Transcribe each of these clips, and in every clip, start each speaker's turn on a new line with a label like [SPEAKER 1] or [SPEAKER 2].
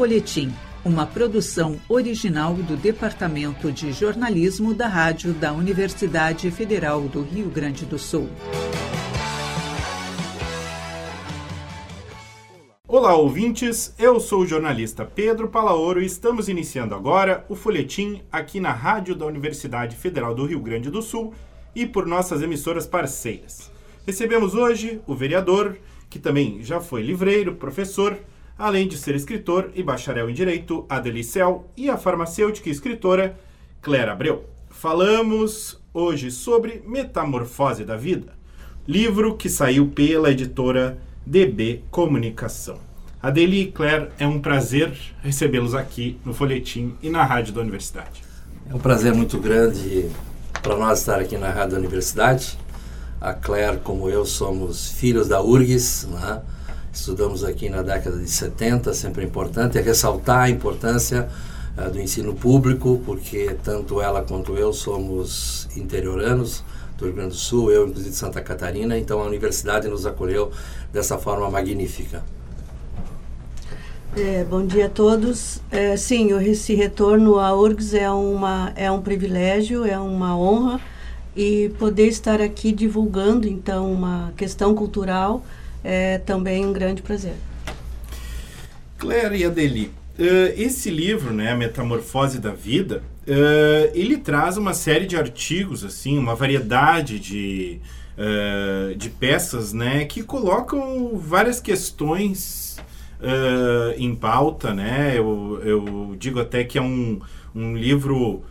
[SPEAKER 1] Folhetim, uma produção original do Departamento de Jornalismo da Rádio da Universidade Federal do Rio Grande do Sul.
[SPEAKER 2] Olá, ouvintes. Eu sou o jornalista Pedro Palaoro e estamos iniciando agora o Folhetim aqui na Rádio da Universidade Federal do Rio Grande do Sul e por nossas emissoras parceiras. Recebemos hoje o vereador, que também já foi livreiro, professor, além de ser escritor e bacharel em Direito, Adelicel, e a farmacêutica e escritora Clara Abreu. Falamos hoje sobre Metamorfose da Vida, livro que saiu pela editora DB Comunicação. Adeli e Claire, é um prazer recebê-los aqui no Folhetim e na Rádio da Universidade.
[SPEAKER 3] É um prazer muito grande para nós estar aqui na Rádio da Universidade. A Claire, como eu, somos filhos da URGS, né? Estudamos aqui na década de 70, sempre importante é ressaltar a importância uh, do ensino público, porque tanto ela quanto eu somos interioranos do Rio Grande do Sul, eu inclusive de Santa Catarina, então a universidade nos acolheu dessa forma magnífica.
[SPEAKER 4] É, bom dia a todos. É, sim, esse retorno à URGS é, uma, é um privilégio, é uma honra e poder estar aqui divulgando então uma questão cultural é também um grande prazer.
[SPEAKER 2] Claire e Adeli, uh, esse livro, né, a Metamorfose da Vida, uh, ele traz uma série de artigos, assim, uma variedade de, uh, de peças, né, que colocam várias questões em pauta, né. Eu, eu digo até que é um, um livro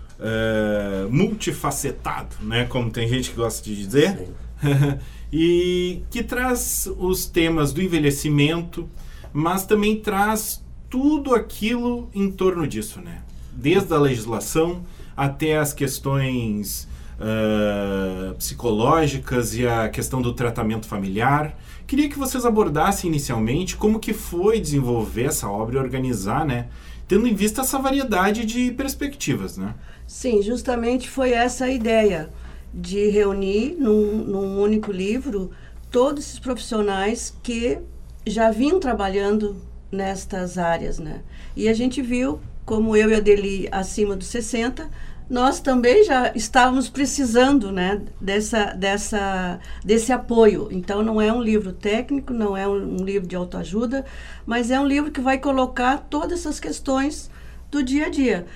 [SPEAKER 2] multifacetado, né, como tem gente que gosta de dizer. e que traz os temas do envelhecimento, mas também traz tudo aquilo em torno disso, né? Desde a legislação até as questões uh, psicológicas e a questão do tratamento familiar. Queria que vocês abordassem inicialmente como que foi desenvolver essa obra e organizar, né? Tendo em vista essa variedade de perspectivas, né?
[SPEAKER 4] Sim, justamente foi essa a ideia de reunir num, num único livro todos esses profissionais que já vinham trabalhando nestas áreas, né? E a gente viu, como eu e a Deli acima dos 60, nós também já estávamos precisando, né, dessa, dessa, desse apoio. Então, não é um livro técnico, não é um, um livro de autoajuda, mas é um livro que vai colocar todas essas questões do dia a dia.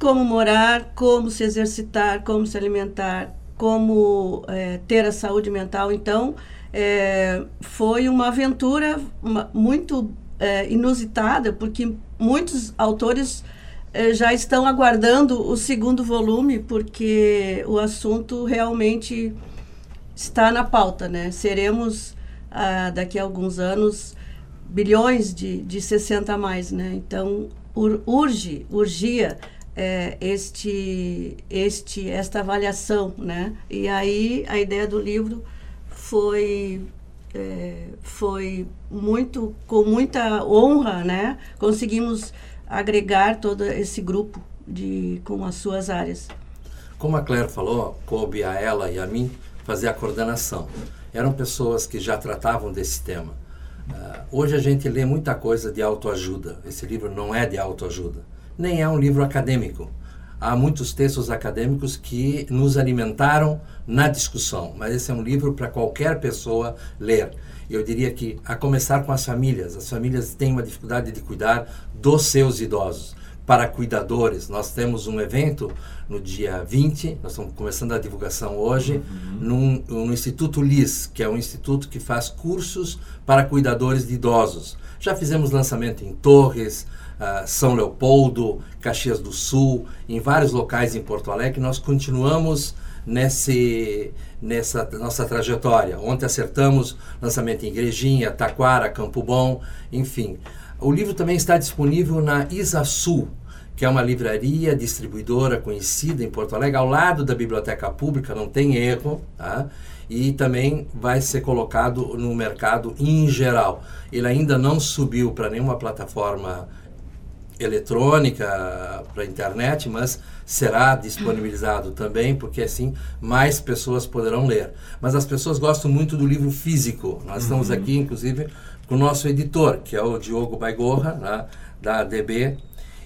[SPEAKER 4] Como morar, como se exercitar, como se alimentar, como é, ter a saúde mental. Então, é, foi uma aventura uma, muito é, inusitada, porque muitos autores é, já estão aguardando o segundo volume, porque o assunto realmente está na pauta. Né? Seremos, ah, daqui a alguns anos, bilhões de, de 60 a mais. Né? Então, ur, urge, urgia é, este, este, esta avaliação, né? E aí a ideia do livro foi é, foi muito com muita honra, né? Conseguimos agregar todo esse grupo de com as suas áreas.
[SPEAKER 3] Como a Claire falou, coube a ela e a mim fazer a coordenação. Eram pessoas que já tratavam desse tema. Uh, hoje a gente lê muita coisa de autoajuda. Esse livro não é de autoajuda nem é um livro acadêmico. Há muitos textos acadêmicos que nos alimentaram na discussão, mas esse é um livro para qualquer pessoa ler. Eu diria que, a começar com as famílias, as famílias têm uma dificuldade de cuidar dos seus idosos. Para cuidadores, nós temos um evento no dia 20, nós estamos começando a divulgação hoje, uhum. no Instituto LIS, que é um instituto que faz cursos para cuidadores de idosos. Já fizemos lançamento em Torres, uh, São Leopoldo, Caxias do Sul, em vários locais em Porto Alegre, nós continuamos nesse, nessa nossa trajetória. Ontem acertamos lançamento em Igrejinha, Taquara, Campo Bom, enfim. O livro também está disponível na Isasul, que é uma livraria distribuidora conhecida em Porto Alegre, ao lado da Biblioteca Pública, não tem erro, tá? e também vai ser colocado no mercado em geral. Ele ainda não subiu para nenhuma plataforma eletrônica para a internet, mas será disponibilizado também, porque assim mais pessoas poderão ler. Mas as pessoas gostam muito do livro físico. Nós uhum. estamos aqui, inclusive, com o nosso editor, que é o Diogo Baigorra, né, da DB,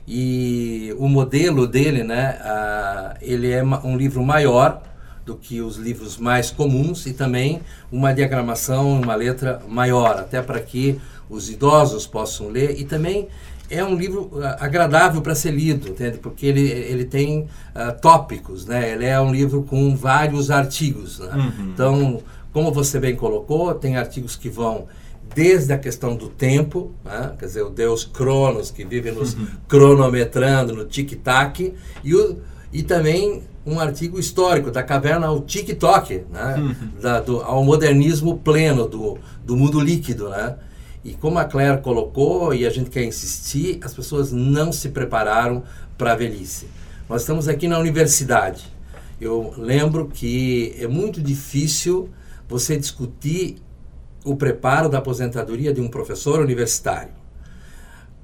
[SPEAKER 3] e o modelo dele, né, uh, ele é um livro maior do que os livros mais comuns e também uma diagramação, uma letra maior, até para que os idosos possam ler e também é um livro uh, agradável para ser lido, entende? Porque ele, ele tem uh, tópicos, né? Ele é um livro com vários artigos, né? uhum. Então, como você bem colocou, tem artigos que vão desde a questão do tempo, né? quer dizer, o Deus Cronos, que vive nos uhum. cronometrando, no tic-tac, e, o, e também um artigo histórico, da caverna ao TikTok, né? Uhum. Da, do, ao modernismo pleno do, do mundo líquido. Né? E como a Claire colocou, e a gente quer insistir, as pessoas não se prepararam para a velhice. Nós estamos aqui na universidade. Eu lembro que é muito difícil você discutir o preparo da aposentadoria de um professor universitário.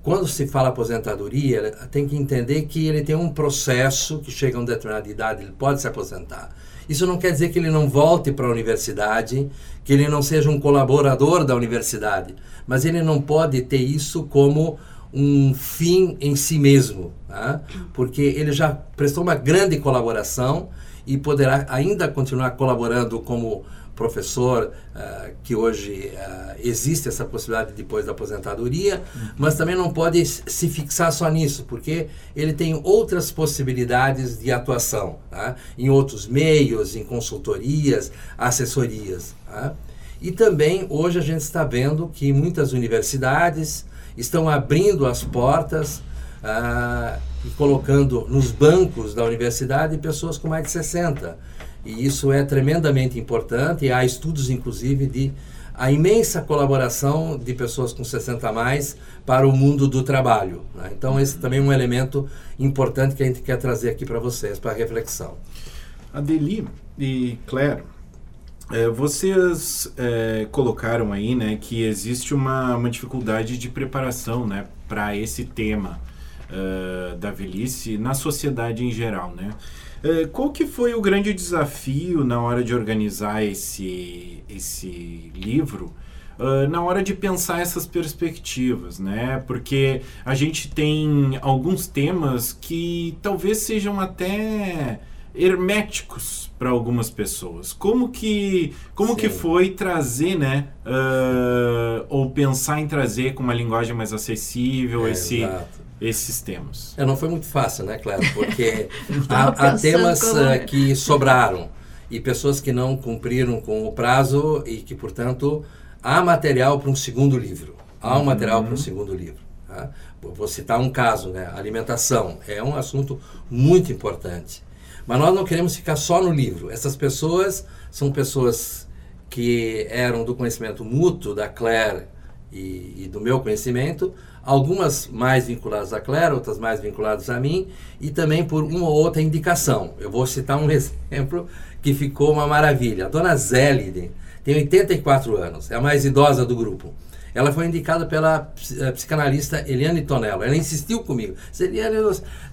[SPEAKER 3] Quando se fala aposentadoria, tem que entender que ele tem um processo que chega a uma determinada idade, ele pode se aposentar. Isso não quer dizer que ele não volte para a universidade, que ele não seja um colaborador da universidade, mas ele não pode ter isso como um fim em si mesmo, tá? porque ele já prestou uma grande colaboração e poderá ainda continuar colaborando como professor, uh, que hoje uh, existe essa possibilidade depois da aposentadoria, uhum. mas também não pode se fixar só nisso, porque ele tem outras possibilidades de atuação, tá? em outros meios, em consultorias, assessorias. Tá? E também hoje a gente está vendo que muitas universidades estão abrindo as portas uh, e colocando nos bancos da universidade pessoas com mais de 60 e isso é tremendamente importante. E há estudos, inclusive, de a imensa colaboração de pessoas com 60 a mais para o mundo do trabalho. Né? Então, esse também é um elemento importante que a gente quer trazer aqui para vocês, para reflexão.
[SPEAKER 2] Adeli e Claire, é, vocês é, colocaram aí né, que existe uma, uma dificuldade de preparação né, para esse tema uh, da velhice na sociedade em geral. Né? É, qual que foi o grande desafio na hora de organizar esse, esse livro? Uh, na hora de pensar essas perspectivas, né? Porque a gente tem alguns temas que talvez sejam até herméticos para algumas pessoas. Como que como que foi trazer, né? Uh, ou pensar em trazer com uma linguagem mais acessível é, esse exato esses temas?
[SPEAKER 3] É, não foi muito fácil, né, Cléber? Porque há, há, temas uh, que sobraram e pessoas que não cumpriram com o prazo e que, portanto, há material para um segundo livro. Há um uhum. material para um segundo livro. Tá? Vou citar um caso, né? Alimentação é um assunto muito importante. Mas nós não queremos ficar só no livro. Essas pessoas são pessoas que eram do conhecimento mútuo da Claire e, e do meu conhecimento, algumas mais vinculadas a Claire, outras mais vinculadas a mim, e também por uma ou outra indicação. Eu vou citar um exemplo que ficou uma maravilha. A dona Zélide tem 84 anos, é a mais idosa do grupo. Ela foi indicada pela eh, psicanalista Eliane Tonello. Ela insistiu comigo. Eliane,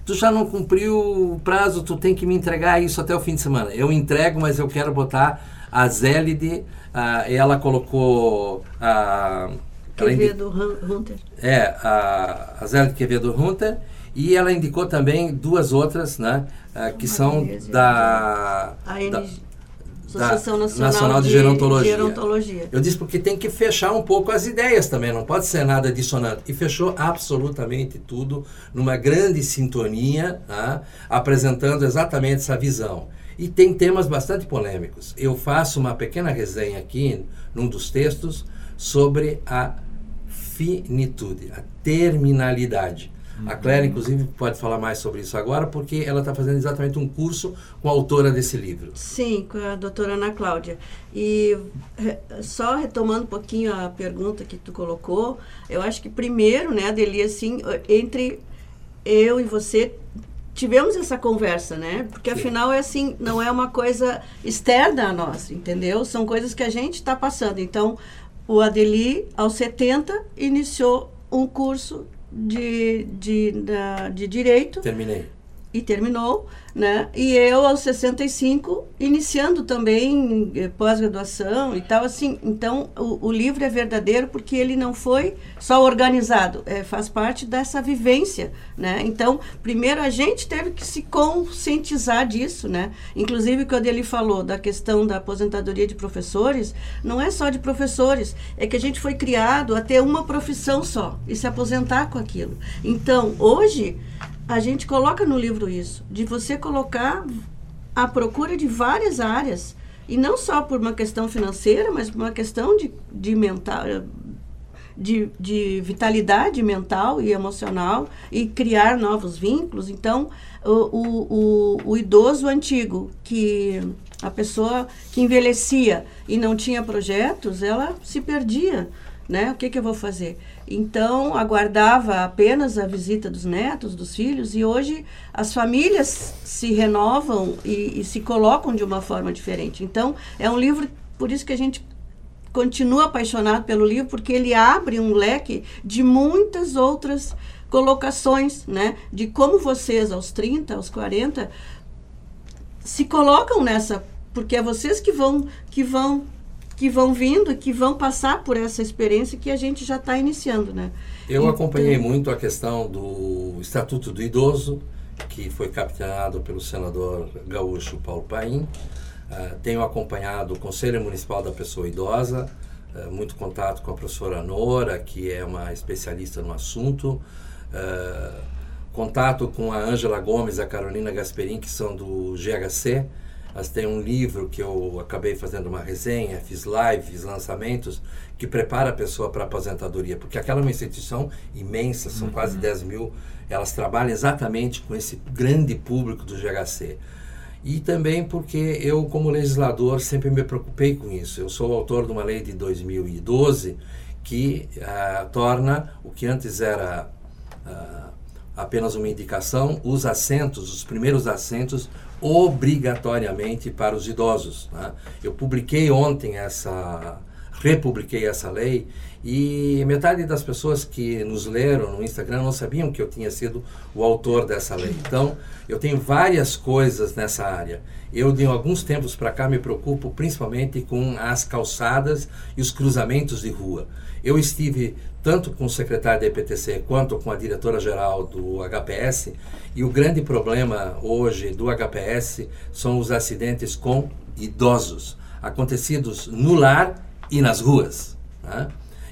[SPEAKER 3] tu já não cumpriu o prazo, tu tem que me entregar isso até o fim de semana. Eu entrego, mas eu quero botar a Zélide. Uh, ela colocou a.
[SPEAKER 4] Quevedo Hunter.
[SPEAKER 3] É, a, a Zé Quevedo Hunter. E ela indicou também duas outras, né? Uh, que são da, da
[SPEAKER 4] Associação Nacional, Nacional de, de Gerontologia. Gerontologia.
[SPEAKER 3] Eu disse porque tem que fechar um pouco as ideias também, não pode ser nada dissonante. E fechou absolutamente tudo numa grande sintonia, né? apresentando exatamente essa visão. E tem temas bastante polêmicos. Eu faço uma pequena resenha aqui, num dos textos, sobre a finitude, a terminalidade. Uhum. A Claire, inclusive, pode falar mais sobre isso agora, porque ela está fazendo exatamente um curso com a autora desse livro.
[SPEAKER 4] Sim, com a doutora Ana Cláudia. E só retomando um pouquinho a pergunta que tu colocou, eu acho que primeiro, né, Adeli, assim, entre eu e você tivemos essa conversa, né? Porque Sim. afinal é assim, não é uma coisa externa a nós, entendeu? São coisas que a gente está passando. Então, o Adeli, aos 70, iniciou um curso de, de, de, de direito.
[SPEAKER 3] Terminei.
[SPEAKER 4] E terminou, né? E eu aos 65 iniciando também eh, pós-graduação e tal assim. Então o, o, livro é verdadeiro porque ele não foi só organizado, é, faz parte dessa vivência, né? Então primeiro a gente teve que se conscientizar disso, né? Inclusive quando ele falou da questão da aposentadoria de professores, não é só de professores, é que a gente foi criado a ter uma profissão só e se aposentar com aquilo. Então hoje a gente coloca no livro isso, de você colocar a procura de várias áreas, e não só por uma questão financeira, mas por uma questão de, de mental, de, de vitalidade mental e emocional e criar novos vínculos. Então, o, o, o, idoso antigo, que a pessoa que envelhecia e não tinha projetos, ela se perdia. Né? O que, que eu vou fazer? Então, aguardava apenas a visita dos netos, dos filhos, e hoje as famílias se renovam e, e, se colocam de uma forma diferente. Então, é um livro, por isso que a gente continua apaixonado pelo livro, porque ele abre um leque de muitas outras colocações, né? De como vocês, aos 30, aos 40, se colocam nessa. Porque é vocês que vão, que vão que vão vindo e que vão passar por essa experiência que a gente já está iniciando, né?
[SPEAKER 3] Eu então, acompanhei muito a questão do Estatuto do Idoso, que foi capitaneado pelo senador gaúcho Paulo Paim. Uh, tenho acompanhado o Conselho Municipal da Pessoa Idosa, uh, muito contato com a professora Nora, que é uma especialista no assunto. Uh, contato com a Ângela Gomes e a Carolina Gasperin, que são do GHC, elas têm um livro que eu acabei fazendo uma resenha, fiz live, fiz lançamentos, que prepara a pessoa para a aposentadoria, porque aquela é uma instituição imensa, são uhum. quase 10 mil, elas trabalham exatamente com esse grande público do GHC. E também porque eu, como legislador, sempre me preocupei com isso. Eu sou autor de uma lei de 2012 que uh, torna o que antes era uh, apenas uma indicação, os assentos, os primeiros assentos, obrigatoriamente para os idosos. Né? Eu publiquei ontem essa, republiquei essa lei e metade das pessoas que nos leram no Instagram não sabiam que eu tinha sido o autor dessa lei. Então, eu tenho várias coisas nessa área. Eu, de alguns tempos para cá, me preocupo principalmente com as calçadas e os cruzamentos de rua. Eu estive tanto com o secretário da EPTC quanto com a diretora-geral do HPS, e o grande problema hoje do HPS são os acidentes com idosos, acontecidos no lar e nas ruas. Né?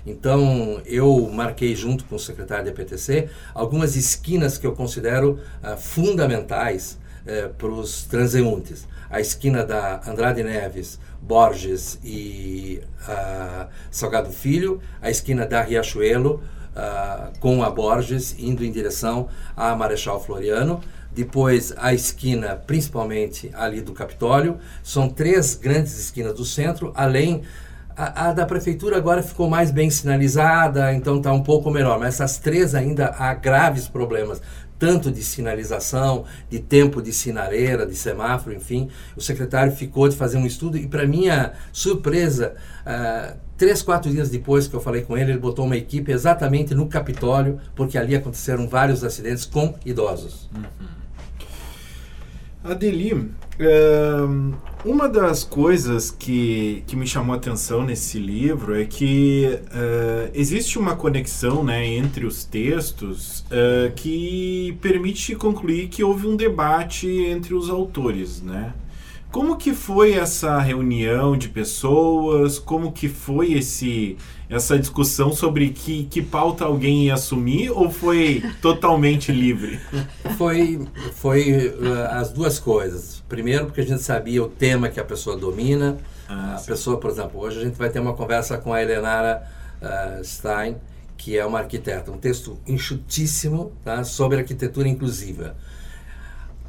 [SPEAKER 3] Então, eu marquei junto com o secretário da EPTC algumas esquinas que eu considero uh, fundamentais uh, para os transeuntes. A esquina da Andrade Neves, Borges e uh, Salgado Filho, a esquina da Riachuelo uh, com a Borges, indo em direção a Marechal Floriano. Depois a esquina, principalmente ali do Capitólio. São três grandes esquinas do centro, além a, a, da prefeitura agora ficou mais bem sinalizada, então está um pouco melhor. Mas essas três ainda há graves problemas, tanto de sinalização, de tempo de sinaleira, de semáforo, enfim. O secretário ficou de fazer um estudo e, para minha surpresa, uh, três, quatro dias depois que eu falei com ele, ele botou uma equipe exatamente no Capitólio, porque ali aconteceram vários acidentes com idosos. Uhum.
[SPEAKER 2] Adeli, uma das coisas que, que me chamou a atenção nesse livro é que uh, existe uma conexão né, entre os textos uh, que permite concluir que houve um debate entre os autores, né? Como que foi essa reunião de pessoas? Como que foi esse essa discussão sobre que, que pauta alguém ia assumir ou foi totalmente livre?
[SPEAKER 3] Foi, foi uh, as duas coisas. Primeiro, porque a gente sabia o tema que a pessoa domina. Ah, a sim. pessoa, por exemplo, hoje a gente vai ter uma conversa com a Helenara uh, Stein, que é uma arquiteta. Um texto enxutíssimo tá, sobre arquitetura inclusiva.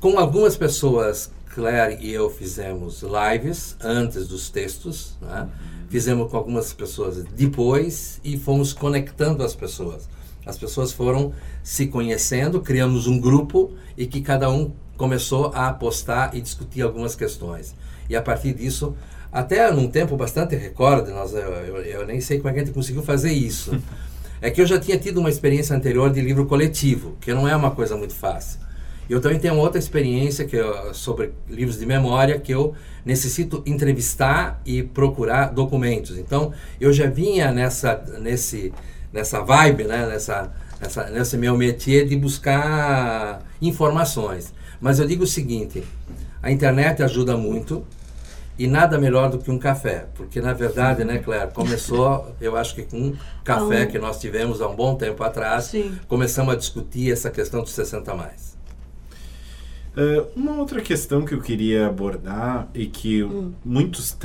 [SPEAKER 3] Com algumas pessoas Claire e eu fizemos lives antes dos textos, né? Uhum. fizemos com algumas pessoas depois e fomos conectando as pessoas. As pessoas foram se conhecendo, criamos um grupo e que cada um começou a apostar e discutir algumas questões. E a partir disso, até num tempo bastante recorde, nós, eu, eu, eu nem sei como é que a gente conseguiu fazer isso. é que eu já tinha tido uma experiência anterior de livro coletivo, que não é uma coisa muito fácil. Eu também tenho outra experiência que eu, sobre livros de memória que eu necessito entrevistar e procurar documentos. Então, eu já vinha nessa nesse nessa vibe, né, nessa nessa nesse meu métier de buscar informações. Mas eu digo o seguinte, a internet ajuda muito e nada melhor do que um café, porque na verdade, né, Claire, começou, eu acho que com um café que nós tivemos há um bom tempo atrás, Sim. começamos a discutir essa questão dos 60 mais.
[SPEAKER 2] Uh, uma outra questão que eu queria abordar e que hum. muitos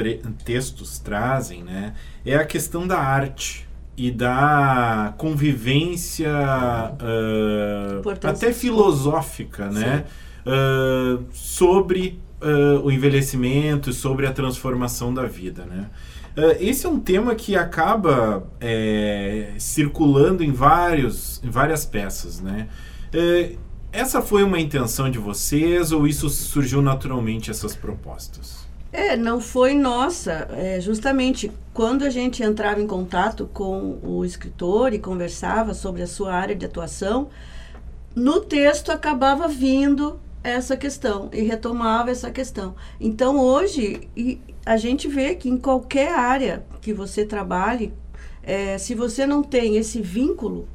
[SPEAKER 2] textos trazem, né, é a questão da arte e da convivência uh, até filosófica, né, uh, sobre o envelhecimento, sobre a transformação da vida, né? Esse é um tema que acaba é, circulando em, vários, em várias peças, né? Essa foi uma intenção de vocês ou isso surgiu naturalmente, essas propostas?
[SPEAKER 4] É, não foi nossa. É, justamente quando a gente entrava em contato com o escritor e conversava sobre a sua área de atuação, no texto acabava vindo essa questão e retomava essa questão. Então, hoje, a gente vê que em qualquer área que você trabalhe, é, se você não tem esse vínculo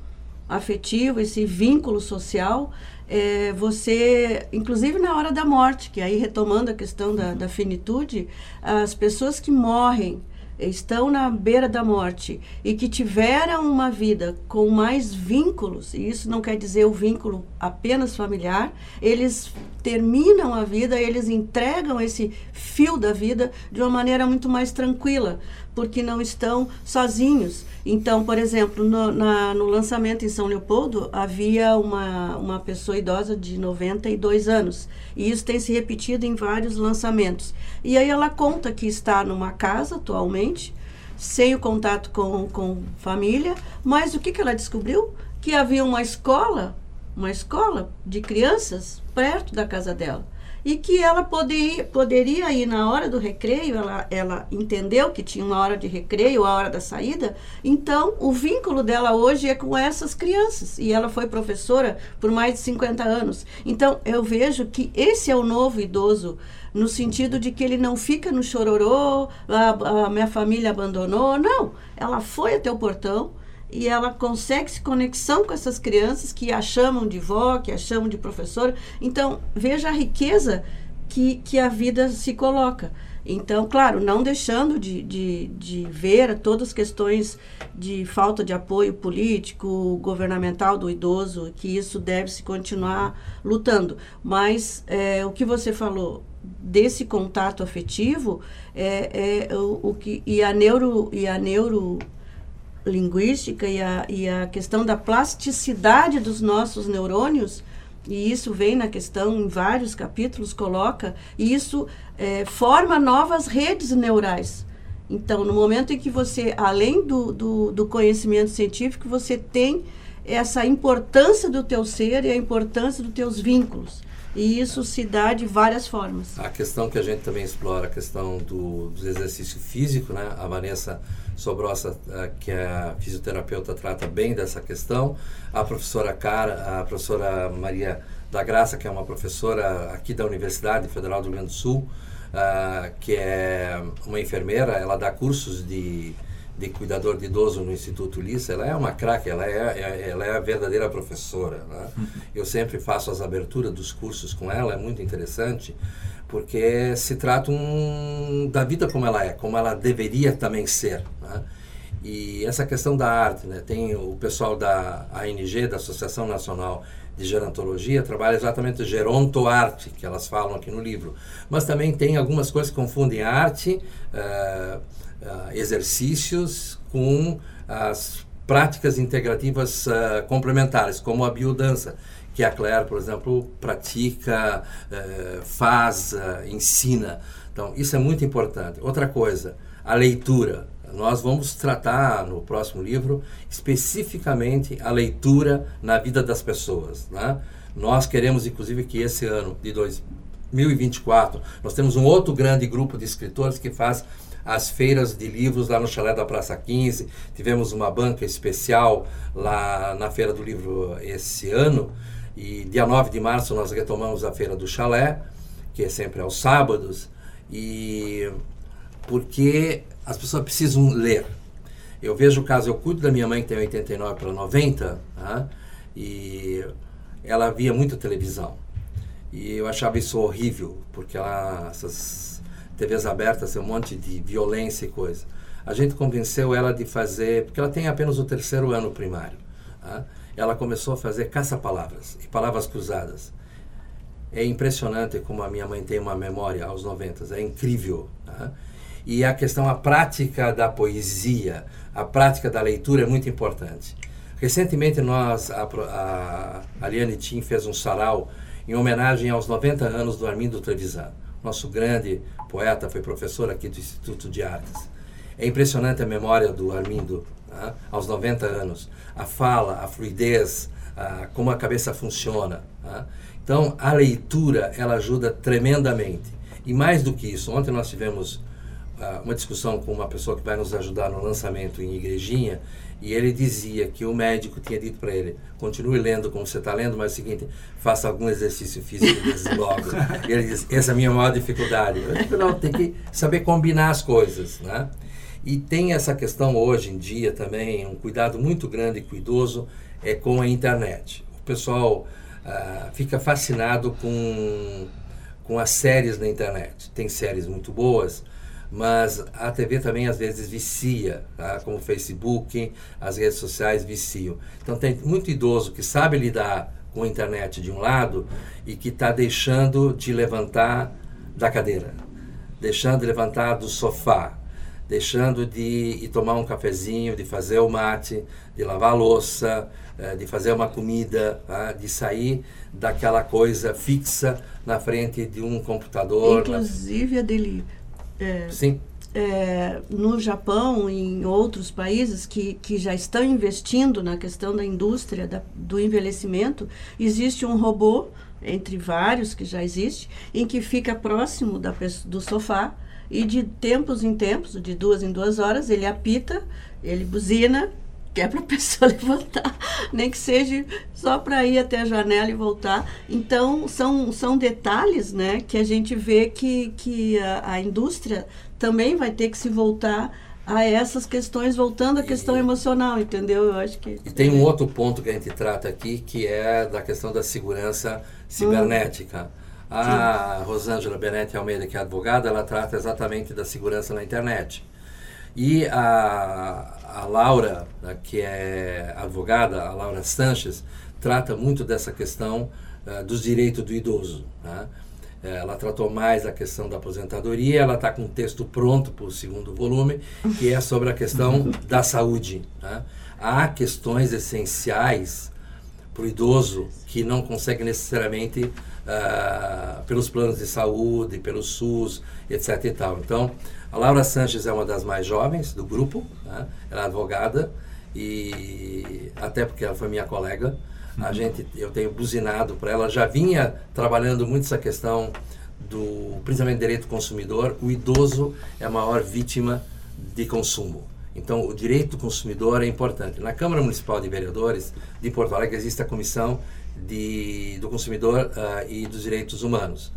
[SPEAKER 4] afetivo, esse vínculo social, é, você, inclusive na hora da morte, que aí retomando a questão da, da finitude, as pessoas que morrem estão na beira da morte e que tiveram uma vida com mais vínculos, e isso não quer dizer o vínculo apenas familiar, eles terminam a vida, eles entregam esse fio da vida de uma maneira muito mais tranquila, porque não estão sozinhos. Então, por exemplo, no, na, no lançamento em São Leopoldo, havia uma, uma pessoa idosa de 92 anos. E isso tem se repetido em vários lançamentos. E aí ela conta que está numa casa atualmente, sem o contato com, com família, mas o que, que ela descobriu? Que havia uma escola, uma escola de crianças perto da casa dela e que ela poderia, poderia ir na hora do recreio, ela, ela entendeu que tinha uma hora de recreio, a hora da saída, então o vínculo dela hoje é com essas crianças, e ela foi professora por mais de 50 anos. Então eu vejo que esse é o novo idoso, no sentido de que ele não fica no chororô, a, a minha família abandonou, não, ela foi até o portão, e ela consegue se conexão com essas crianças que a chamam de vó, que a chamam de professora. Então, veja a riqueza que, que a vida se coloca. Então, claro, não deixando de, de, de ver todas as questões de falta de apoio político, governamental do idoso, que isso deve se continuar lutando. Mas é, o que você falou desse contato afetivo é, é o, o, que e a neuro e a neuro linguística e a, e a questão da plasticidade dos nossos neurônios, e isso vem na questão, em vários capítulos, coloca, e isso é, forma novas redes neurais. Então, no momento em que você, além do, do, do conhecimento científico, você tem essa importância do teu ser e a importância dos teus vínculos. E isso se dá de várias formas.
[SPEAKER 3] A questão que a gente também explora, a questão do, do exercício físico, né? A Vanessa Sobrossa, eh, que a fisioterapeuta, trata bem dessa questão. A professora Cara, a professora Maria da Graça, que é uma professora aqui da Universidade Federal do Rio Grande do Sul, uh, que é uma enfermeira, ela dá cursos de de cuidador de idoso no Instituto Ulisses, ela é uma craque, ela é, é, ela é a verdadeira professora. Né? Uhum. Eu sempre faço as aberturas dos cursos com ela, é muito interessante, porque se trata um, da vida como ela é, como ela deveria também ser. Né? E essa questão da arte, né? tem o pessoal da ANG, da Associação Nacional de Gerontologia, trabalha exatamente gerontoarte, que elas falam aqui no livro. Mas também tem algumas coisas que confundem arte... Uh, uh, exercícios com as práticas integrativas uh, complementares, como a biodança, que a Claire, por exemplo, pratica, uh, faz, ensina. Então, isso é muito importante. Outra coisa, a leitura. Nós vamos tratar no próximo livro especificamente a leitura na vida das pessoas. Né? Nós queremos, inclusive, que esse ano de 2024 nós temos um outro grande grupo de escritores que faz as feiras de livros lá no Chalé da Praça 15. Tivemos uma banca especial lá na Feira do Livro esse ano. E dia 9 de março nós retomamos a Feira do Chalé, que é sempre aos sábados, e porque as pessoas precisam ler. Eu vejo o caso, eu cuido da minha mãe que tem 89 para 90, tá? e ela via muita televisão. E eu achava isso horrível, porque ela, essas TVs abertas um monte de violência e coisa. A gente convenceu ela de fazer, porque ela tem apenas o terceiro ano primário. Tá? Ela começou a fazer caça-palavras e palavras cruzadas. É impressionante como a minha mãe tem uma memória aos 90, é incrível. Tá? E a questão, a prática da poesia, a prática da leitura é muito importante. Recentemente nós, a, a, a Liane Tim fez um sarau em homenagem aos 90 anos do Armindo Trevisan. Nosso grande poeta, foi professor aqui do Instituto de Artes. É impressionante a memória do Armindo, tá? aos 90 anos. A fala, a fluidez, como a cabeça funciona. Tá? Então, a leitura, ela ajuda tremendamente. E mais do que isso, ontem nós tivemos uh, uma discussão com uma pessoa que vai nos ajudar no lançamento em Igrejinha, e ele dizia que o médico tinha dito para ele: continue lendo como você está lendo, mas é o seguinte, faça algum exercício físico desde logo. e ele diz: essa é a minha maior dificuldade. Eu digo, não, tem que saber combinar as coisas, né? E tem essa questão hoje em dia também, um cuidado muito grande e cuidoso é com a internet. O pessoal uh, fica fascinado com, com as séries na internet. Tem séries muito boas, mas a TV também às vezes vicia, tá? como o Facebook, as redes sociais viciam. Então tem muito idoso que sabe lidar com a internet de um lado e que está deixando de levantar da cadeira, deixando de levantar do sofá, deixando de ir tomar um cafezinho, de fazer o mate, de lavar a louça, eh, de fazer uma comida, tá? de sair daquela coisa fixa na frente de um computador.
[SPEAKER 4] Inclusive, Adeli,
[SPEAKER 3] é, Sim.
[SPEAKER 4] É, no Japão e em outros países que, que já estão investindo na questão da indústria da, do envelhecimento, existe um robô, entre vários que já existe, em que fica próximo da, do sofá e de tempos em tempos, de duas em duas horas, ele apita, ele buzina que é para a pessoa levantar, nem que seja só para ir até a janela e voltar. Então, são, são detalhes né, que a gente vê que, que a, a indústria também vai ter que se voltar a essas questões, voltando à questão emocional, entendeu? Eu acho que.
[SPEAKER 3] E tem um outro ponto que a gente trata aqui, que é da questão da segurança cibernética. Hum. A Sim. Rosângela Benetti Almeida, que é advogada, ela trata exatamente da segurança na internet. E a, a Laura, né, que é advogada, a Laura Sanches, trata muito dessa questão uh, dos direitos do idoso. Né? Ela tratou mais a questão da aposentadoria, ela está com um texto pronto para o segundo volume, que é sobre a questão da saúde. Né? Há questões essenciais para o idoso que não consegue necessariamente uh, pelos planos de saúde, pelo SUS, etc. E tal. Então, a Laura Sanches é uma das mais jovens do grupo, né? ela é advogada e até porque ela foi minha colega, a uhum. gente eu tenho buzinado para ela, já vinha trabalhando muito essa questão do principalmente direito do consumidor. O idoso é a maior vítima de consumo. Então, o direito do consumidor é importante. Na Câmara Municipal de Vereadores de Porto Alegre existe a Comissão de, do Consumidor uh, e dos Direitos Humanos.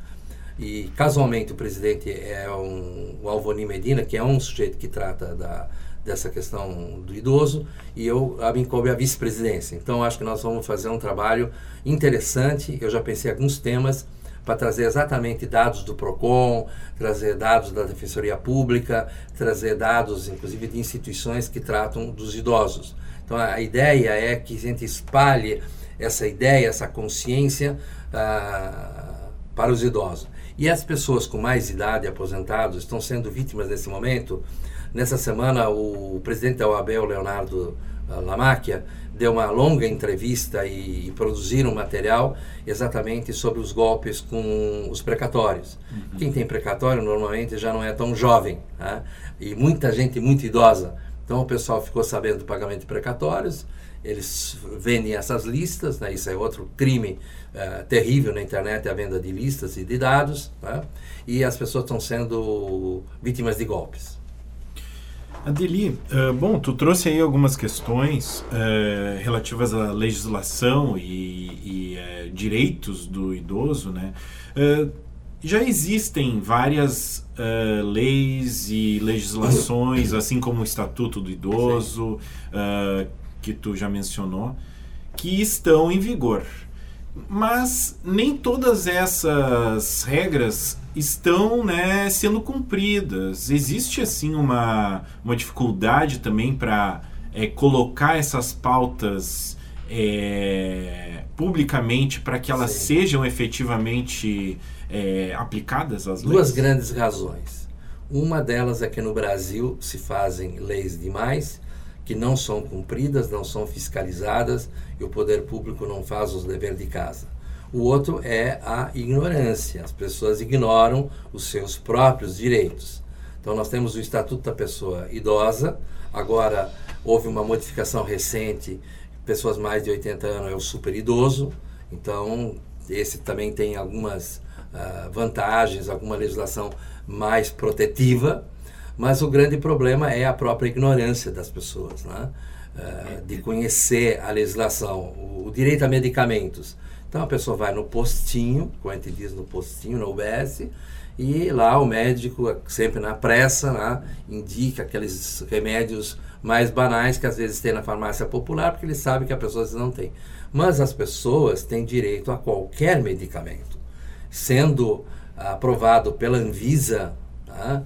[SPEAKER 3] E casualmente o presidente é um, o Alvoni Medina, que é um sujeito que trata da, dessa questão do idoso, e eu a a vice-presidência. Então acho que nós vamos fazer um trabalho interessante. Eu já pensei em alguns temas para trazer exatamente dados do Procon, trazer dados da Defensoria Pública, trazer dados inclusive de instituições que tratam dos idosos. Então a ideia é que a gente espalhe essa ideia, essa consciência uh, para os idosos. E as pessoas com mais idade, aposentados, estão sendo vítimas nesse momento. Nessa semana, o presidente da OAB, Leonardo ah, Lamáquia, deu uma longa entrevista e, e produziram um material exatamente sobre os golpes com os precatórios. Uhum. Quem tem precatório normalmente já não é tão jovem, né? e muita gente muito idosa. Então o pessoal ficou sabendo do pagamento de precatórios, eles vendem essas listas, né? isso é outro crime uh, terrível na internet, a venda de listas e de dados, né? e as pessoas estão sendo vítimas de golpes.
[SPEAKER 2] Adeli, uh, bom, tu trouxe aí algumas questões uh, relativas à legislação e, e uh, direitos do idoso, né? já existem várias leis e legislações, assim como o Estatuto do Idoso, que tu já mencionou, que estão em vigor. Mas nem todas essas regras estão né, sendo cumpridas. Existe assim uma, uma dificuldade também para é, colocar essas pautas é, publicamente para que elas Sim. sejam efetivamente é, aplicadas às
[SPEAKER 3] leis? Duas grandes razões. Uma delas é que no Brasil se fazem leis demais que não são cumpridas, não são fiscalizadas e o poder público não faz os deveres de casa. O outro é a ignorância. As pessoas ignoram os seus próprios direitos. Então, nós temos o Estatuto da Pessoa Idosa. Agora, houve uma modificação recente: pessoas mais de 80 anos é o super idoso. Então, esse também tem algumas uh, vantagens, alguma legislação mais protetiva. Mas o grande problema é a própria ignorância das pessoas, né? Uh, de conhecer a legislação, o, direito a medicamentos. Então a pessoa vai no postinho, como a gente diz no postinho, no UBS, e lá o médico, sempre na pressa, né, indica aqueles remédios mais banais que às vezes tem na farmácia popular, porque ele sabe que a pessoa não tem. Mas as pessoas têm direito a qualquer medicamento, sendo aprovado pela Anvisa, né,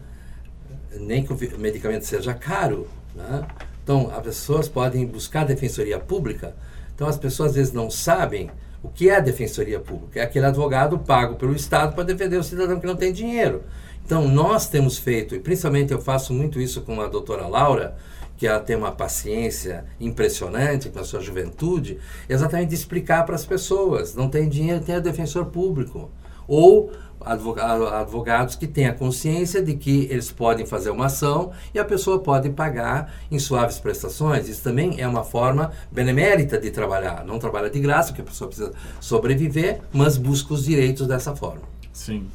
[SPEAKER 3] nem que o medicamento seja caro. Né? Então, as pessoas podem buscar defensoria pública. Então, as pessoas às vezes não sabem o que é a defensoria pública. É aquele advogado pago pelo Estado para defender o cidadão que não tem dinheiro. Então, nós temos feito, e principalmente eu faço muito isso com a doutora Laura, que ela tem uma paciência impressionante com a sua juventude, exatamente de explicar para as pessoas: não tem dinheiro, tem o defensor público. Ou advogados que têm a consciência de que eles podem fazer uma ação e a pessoa pode pagar em suaves prestações. Isso também é uma forma benemérita de trabalhar. Não trabalha de graça, porque a pessoa precisa sobreviver, mas busca os direitos dessa forma.
[SPEAKER 2] Sim.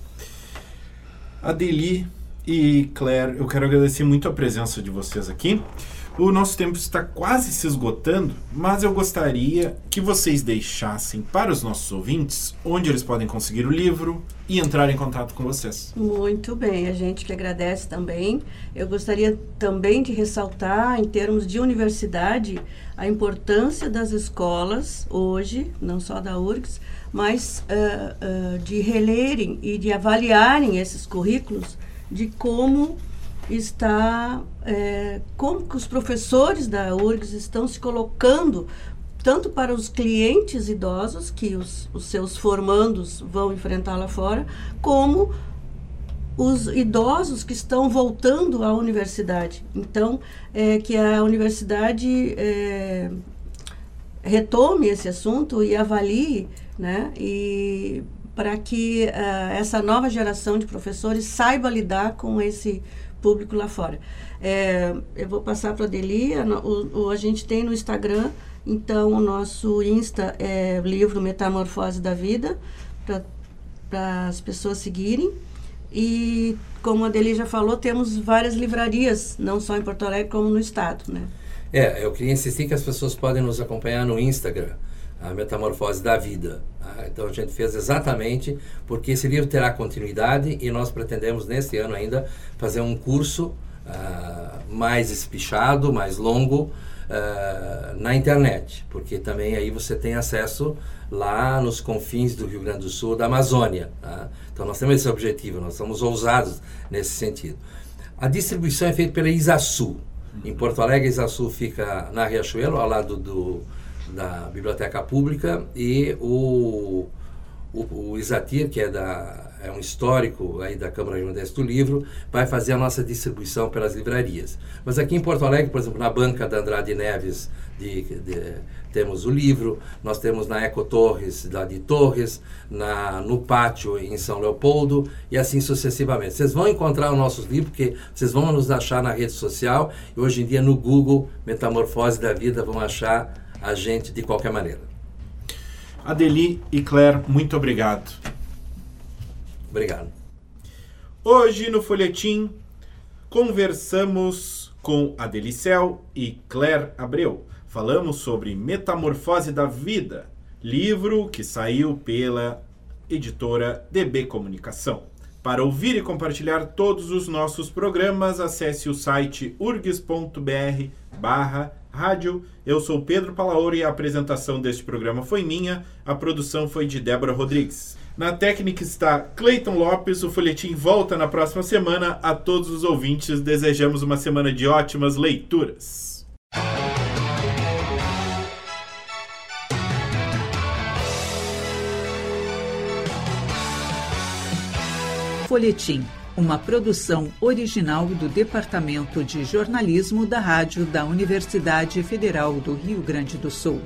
[SPEAKER 2] Adeli e Claire, eu quero agradecer muito a presença de vocês aqui. O nosso tempo está quase se esgotando, mas eu gostaria que vocês deixassem para os nossos ouvintes onde eles podem conseguir o livro e entrar em contato com vocês.
[SPEAKER 4] Muito bem, a gente que agradece também. Eu gostaria também de ressaltar, em termos de universidade, a importância das escolas hoje, não só da URGS, mas uh, uh, de relerem e de avaliarem esses currículos de como está é, como que os professores da URGS estão se colocando tanto para os clientes idosos que os, os seus formandos vão enfrentar lá fora, como os idosos que estão voltando à universidade. Então, é, que a universidade é, retome esse assunto e avalie, né, e para que uh, essa nova geração de professores saiba lidar com esse público lá fora. É, eu vou passar para a Delia, a gente tem no Instagram, então o nosso Insta é livro Metamorfose da Vida, para as pessoas seguirem. E como a Deli já falou, temos várias livrarias, não só em Porto Alegre, como no estado, né?
[SPEAKER 3] É, eu queria insistir que as pessoas podem nos acompanhar no Instagram, a Metamorfose da Vida. Tá? Então a gente fez exatamente porque esse livro terá continuidade e nós pretendemos neste ano ainda fazer um curso uh, mais espichado, mais longo uh, na internet, porque também aí você tem acesso lá nos confins do Rio Grande do Sul, da Amazônia. Tá? Então nós temos esse objetivo, nós somos ousados nesse sentido. A distribuição é feita pela Isaçu. Em Porto Alegre, Isaçu fica na Riachuelo, ao lado do da Biblioteca Pública e o, o, o Isatir, que é, da, é um histórico aí da Câmara Joandense do Livro, vai fazer a nossa distribuição pelas livrarias. Mas aqui em Porto Alegre, por exemplo, na banca da Andrade Neves, de, de, temos o livro, nós temos na Eco Torres, da de Torres, na, no Pátio em São Leopoldo e assim sucessivamente. Vocês vão encontrar os nossos livros, porque vocês vão nos achar na rede social e hoje em dia no Google, Metamorfose da Vida, vão achar a gente de qualquer maneira.
[SPEAKER 2] Adeli e Claire, muito obrigado.
[SPEAKER 3] Obrigado.
[SPEAKER 2] Hoje no Folhetim conversamos com Adelicel e Claire Abreu. Falamos sobre Metamorfose da Vida, livro que saiu pela editora DB Comunicação. Para ouvir e compartilhar todos os nossos programas, acesse o site urgs.br barra rádio. Eu sou Pedro Palaoro e a apresentação deste programa foi minha, a produção foi de Débora Rodrigues. Na técnica está Cleiton Lopes, o folhetim volta na próxima semana. A todos os ouvintes, desejamos uma semana de ótimas leituras.
[SPEAKER 1] Folhetim, uma produção original do Departamento de Jornalismo da Rádio da Universidade Federal do Rio Grande do Sul.